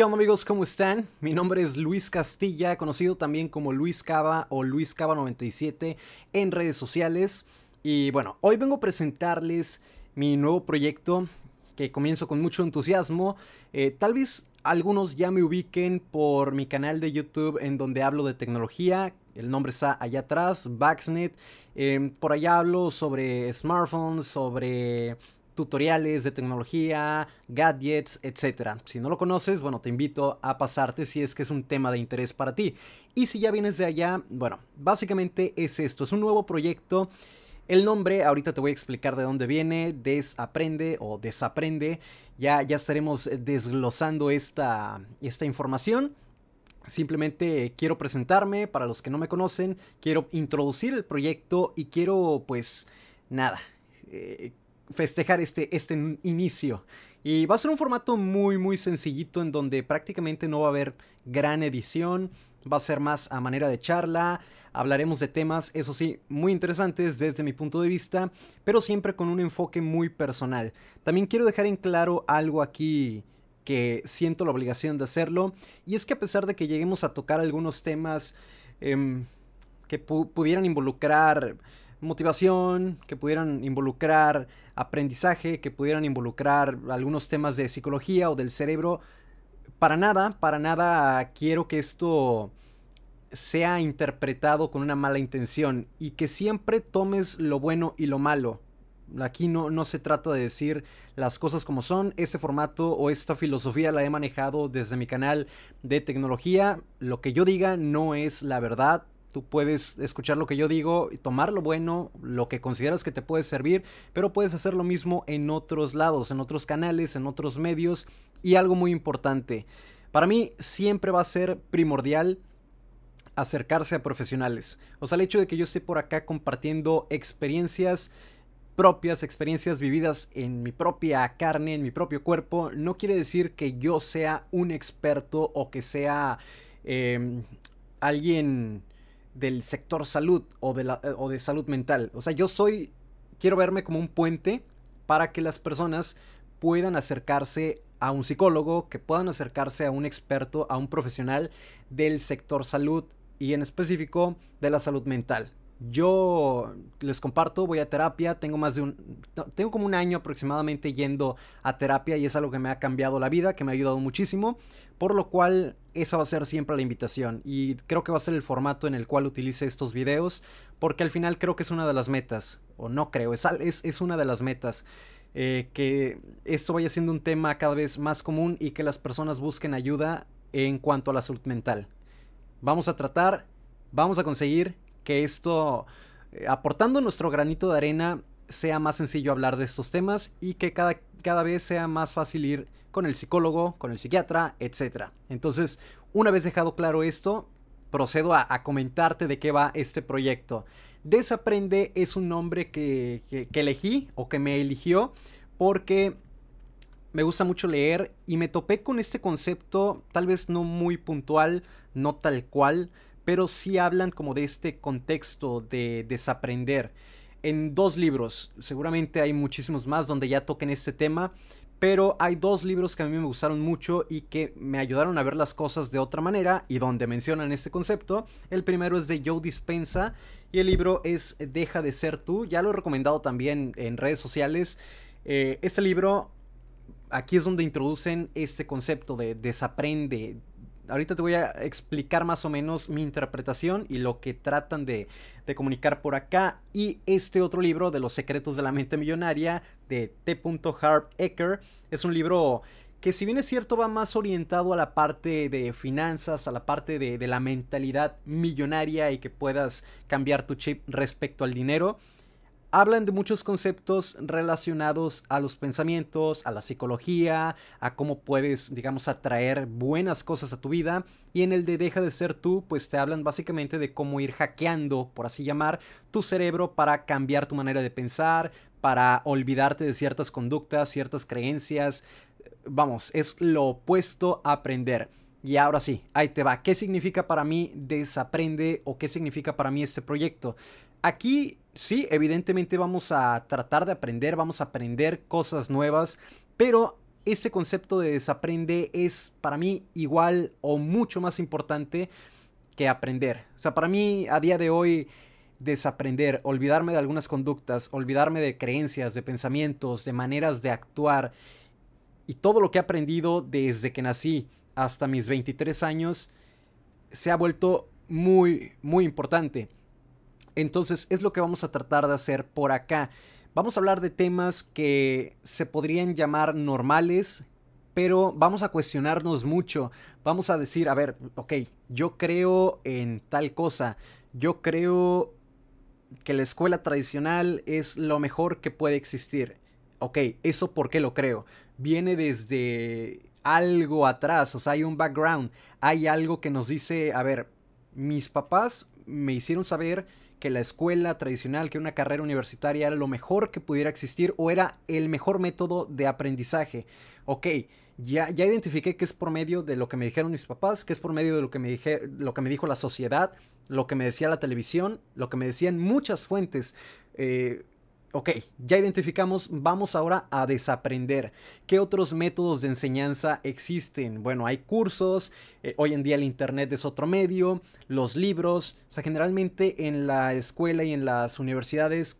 ¿Qué onda amigos? ¿Cómo están? Mi nombre es Luis Castilla, conocido también como Luis Cava o Luis Cava 97 en redes sociales. Y bueno, hoy vengo a presentarles mi nuevo proyecto que comienzo con mucho entusiasmo. Eh, tal vez algunos ya me ubiquen por mi canal de YouTube en donde hablo de tecnología. El nombre está allá atrás, Baxnet. Eh, por allá hablo sobre smartphones, sobre tutoriales de tecnología, gadgets, etc. Si no lo conoces, bueno, te invito a pasarte si es que es un tema de interés para ti. Y si ya vienes de allá, bueno, básicamente es esto, es un nuevo proyecto. El nombre, ahorita te voy a explicar de dónde viene, desaprende o desaprende. Ya, ya estaremos desglosando esta, esta información. Simplemente quiero presentarme para los que no me conocen, quiero introducir el proyecto y quiero pues nada, eh, festejar este, este inicio. Y va a ser un formato muy, muy sencillito en donde prácticamente no va a haber gran edición. Va a ser más a manera de charla. Hablaremos de temas, eso sí, muy interesantes desde mi punto de vista, pero siempre con un enfoque muy personal. También quiero dejar en claro algo aquí que siento la obligación de hacerlo. Y es que a pesar de que lleguemos a tocar algunos temas em, que pudieran involucrar motivación, que pudieran involucrar aprendizaje, que pudieran involucrar algunos temas de psicología o del cerebro. Para nada, para nada quiero que esto sea interpretado con una mala intención y que siempre tomes lo bueno y lo malo. Aquí no, no se trata de decir las cosas como son. Ese formato o esta filosofía la he manejado desde mi canal de tecnología. Lo que yo diga no es la verdad. Tú puedes escuchar lo que yo digo tomar lo bueno, lo que consideras que te puede servir, pero puedes hacer lo mismo en otros lados, en otros canales, en otros medios. Y algo muy importante, para mí siempre va a ser primordial acercarse a profesionales. O sea, el hecho de que yo esté por acá compartiendo experiencias propias, experiencias vividas en mi propia carne, en mi propio cuerpo, no quiere decir que yo sea un experto o que sea em, alguien del sector salud o de, la, o de salud mental. O sea, yo soy, quiero verme como un puente para que las personas puedan acercarse a un psicólogo, que puedan acercarse a un experto, a un profesional del sector salud y en específico de la salud mental. Yo les comparto, voy a terapia, tengo más de un, tengo como un año aproximadamente yendo a terapia y es algo que me ha cambiado la vida, que me ha ayudado muchísimo, por lo cual esa va a ser siempre la invitación y creo que va a ser el formato en el cual utilice estos videos, porque al final creo que es una de las metas, o no creo, es, es, una de las metas. Eh, que esto vaya siendo un tema cada vez más común y que las personas busquen ayuda en cuanto a la salud mental. Vamos a tratar, vamos a conseguir que esto, eh, aportando nuestro granito de arena, sea más sencillo hablar de estos temas y que cada, cada vez sea más fácil ir con el psicólogo, con el psiquiatra, etc. Entonces, una vez dejado claro esto, procedo a, comentarte de qué va este proyecto. Desaprende es un nombre que, que elegí o que me eligió porque me gusta mucho leer y me topé con este concepto, tal vez no muy puntual, no tal cual, pero sí hablan como de este contexto de desaprender. En dos libros, seguramente hay muchísimos más donde ya toquen este tema, pero hay dos libros que a mí me gustaron mucho y que me ayudaron a ver las cosas de otra manera y donde mencionan este concepto. El primero es de Joe Dispensa y el libro es Deja de ser tú. Ya lo he recomendado también en redes sociales. Eh, este libro, aquí es donde introducen este concepto de desaprende, ahorita te voy a explicar más o menos mi interpretación y lo que tratan de, comunicar por acá. Y este otro libro de los secretos de la mente millonaria de T. Harp Ecker es un libro que si bien es cierto va más orientado a la parte de finanzas, a la parte de, de la mentalidad millonaria y que puedas cambiar tu chip respecto al dinero hablan de muchos conceptos relacionados a los pensamientos, a la psicología, a cómo puedes, digamos, atraer buenas cosas a tu vida. Y en el de Deja de ser tú, pues te hablan básicamente de cómo ir hackeando, por así llamar, tu cerebro para cambiar tu manera de pensar, para olvidarte de ciertas conductas, ciertas creencias. Vamos, es lo opuesto a aprender. Y ahora sí, ahí te va. ¿Qué significa para mí desaprende o qué significa para mí este proyecto? Aquí sí, evidentemente vamos a tratar de aprender, vamos a aprender cosas nuevas, pero este concepto de desaprende es para mí igual o mucho más importante que aprender. O sea, para mí a día de hoy desaprender, olvidarme de algunas conductas, olvidarme de creencias, de pensamientos, de maneras de actuar y todo lo que he aprendido desde que nací hasta mis 23 años se ha vuelto muy, muy importante. Entonces es lo que vamos a tratar de hacer por acá. Vamos a hablar de temas que se podrían llamar normales, pero vamos a cuestionarnos mucho. Vamos a decir, a ver, ok, yo creo en tal cosa, yo creo que la escuela tradicional es lo mejor que puede existir. Ok, ¿eso por qué lo creo? Viene desde algo atrás, o sea, hay un background, hay algo que nos dice, a ver, mis papás me hicieron saber que la escuela tradicional, que una carrera universitaria era lo mejor que pudiera existir o era el mejor método de aprendizaje. Ok, ya, ya identifiqué que es por medio de lo que me dijeron mis papás, que es por medio de lo que me, dije, lo que me dijo la sociedad, lo que me decía la televisión, lo que me decían muchas fuentes. Eh, Ok, ya identificamos, vamos ahora a desaprender. ¿Qué otros métodos de enseñanza existen? Bueno, hay cursos, eh, hoy en día el Internet es otro medio, los libros, o sea, generalmente en la escuela y en las universidades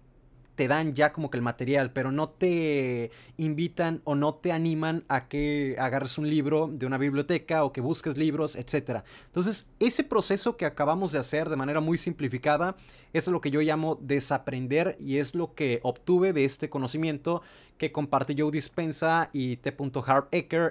te dan ya como que el material, pero no te invitan o no te animan a que agarres un libro de una biblioteca o que busques libros, etc. Entonces, ese proceso que acabamos de hacer de manera muy simplificada es lo que yo llamo desaprender y es lo que obtuve de este conocimiento que comparte Joe Dispensa y T.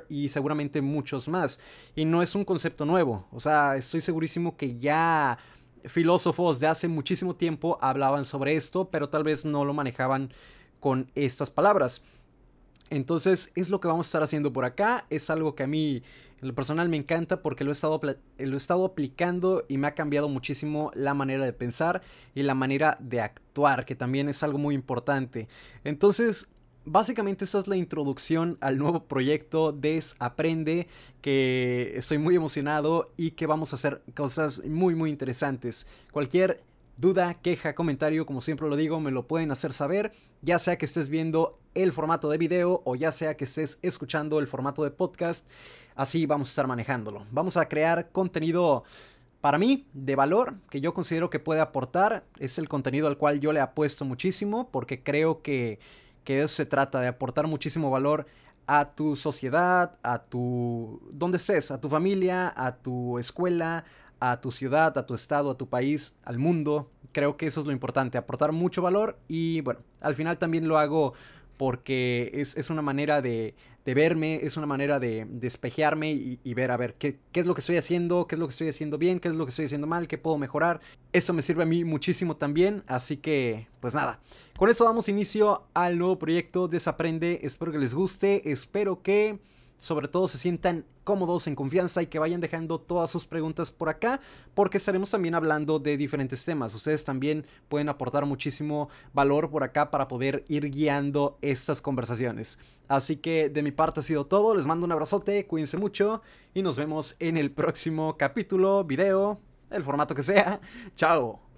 Y seguramente muchos más. Y no es un concepto nuevo, o sea, estoy segurísimo que ya filósofos de hace muchísimo tiempo hablaban sobre esto, pero tal vez no lo manejaban con estas palabras. Entonces es lo que vamos a estar haciendo por acá. Es algo que a mí en lo personal me encanta porque lo he, estado, lo he estado aplicando y me ha cambiado muchísimo la manera de pensar y la manera de actuar, que también es algo muy importante. Entonces básicamente esa es la introducción al nuevo proyecto Desaprende, que estoy muy emocionado y que vamos a hacer cosas muy muy interesantes. Cualquier duda, queja, comentario, como siempre lo digo, me lo pueden hacer saber, ya sea que estés viendo el formato de video o ya sea que estés escuchando el formato de podcast, así vamos a estar manejándolo. Vamos a crear contenido para mí de valor que yo considero que puede aportar, es el contenido al cual yo le apuesto muchísimo porque creo que que de eso se trata, de aportar muchísimo valor a tu sociedad, a tu... donde estés, a tu familia, a tu escuela, a tu ciudad, a tu estado, a tu país, al mundo. Creo que eso es lo importante, aportar mucho valor y bueno, al final también lo hago porque es, una manera de, verme, es una manera de despejearme y, ver, a ver, qué, qué, es lo que estoy haciendo, qué es lo que estoy haciendo bien, qué es lo que estoy haciendo mal, qué puedo mejorar. Esto me sirve a mí muchísimo también, así que, pues nada. Con eso damos inicio al nuevo proyecto Desaprende. Espero que les guste, espero que sobre todo se sientan cómodos, en confianza y que vayan dejando todas sus preguntas por acá, porque estaremos también hablando de diferentes temas. Ustedes también pueden aportar muchísimo valor por acá para poder ir guiando estas conversaciones. Así que de mi parte ha sido todo, les mando un abrazote, cuídense mucho y nos vemos en el próximo capítulo, video, el formato que sea. Chao.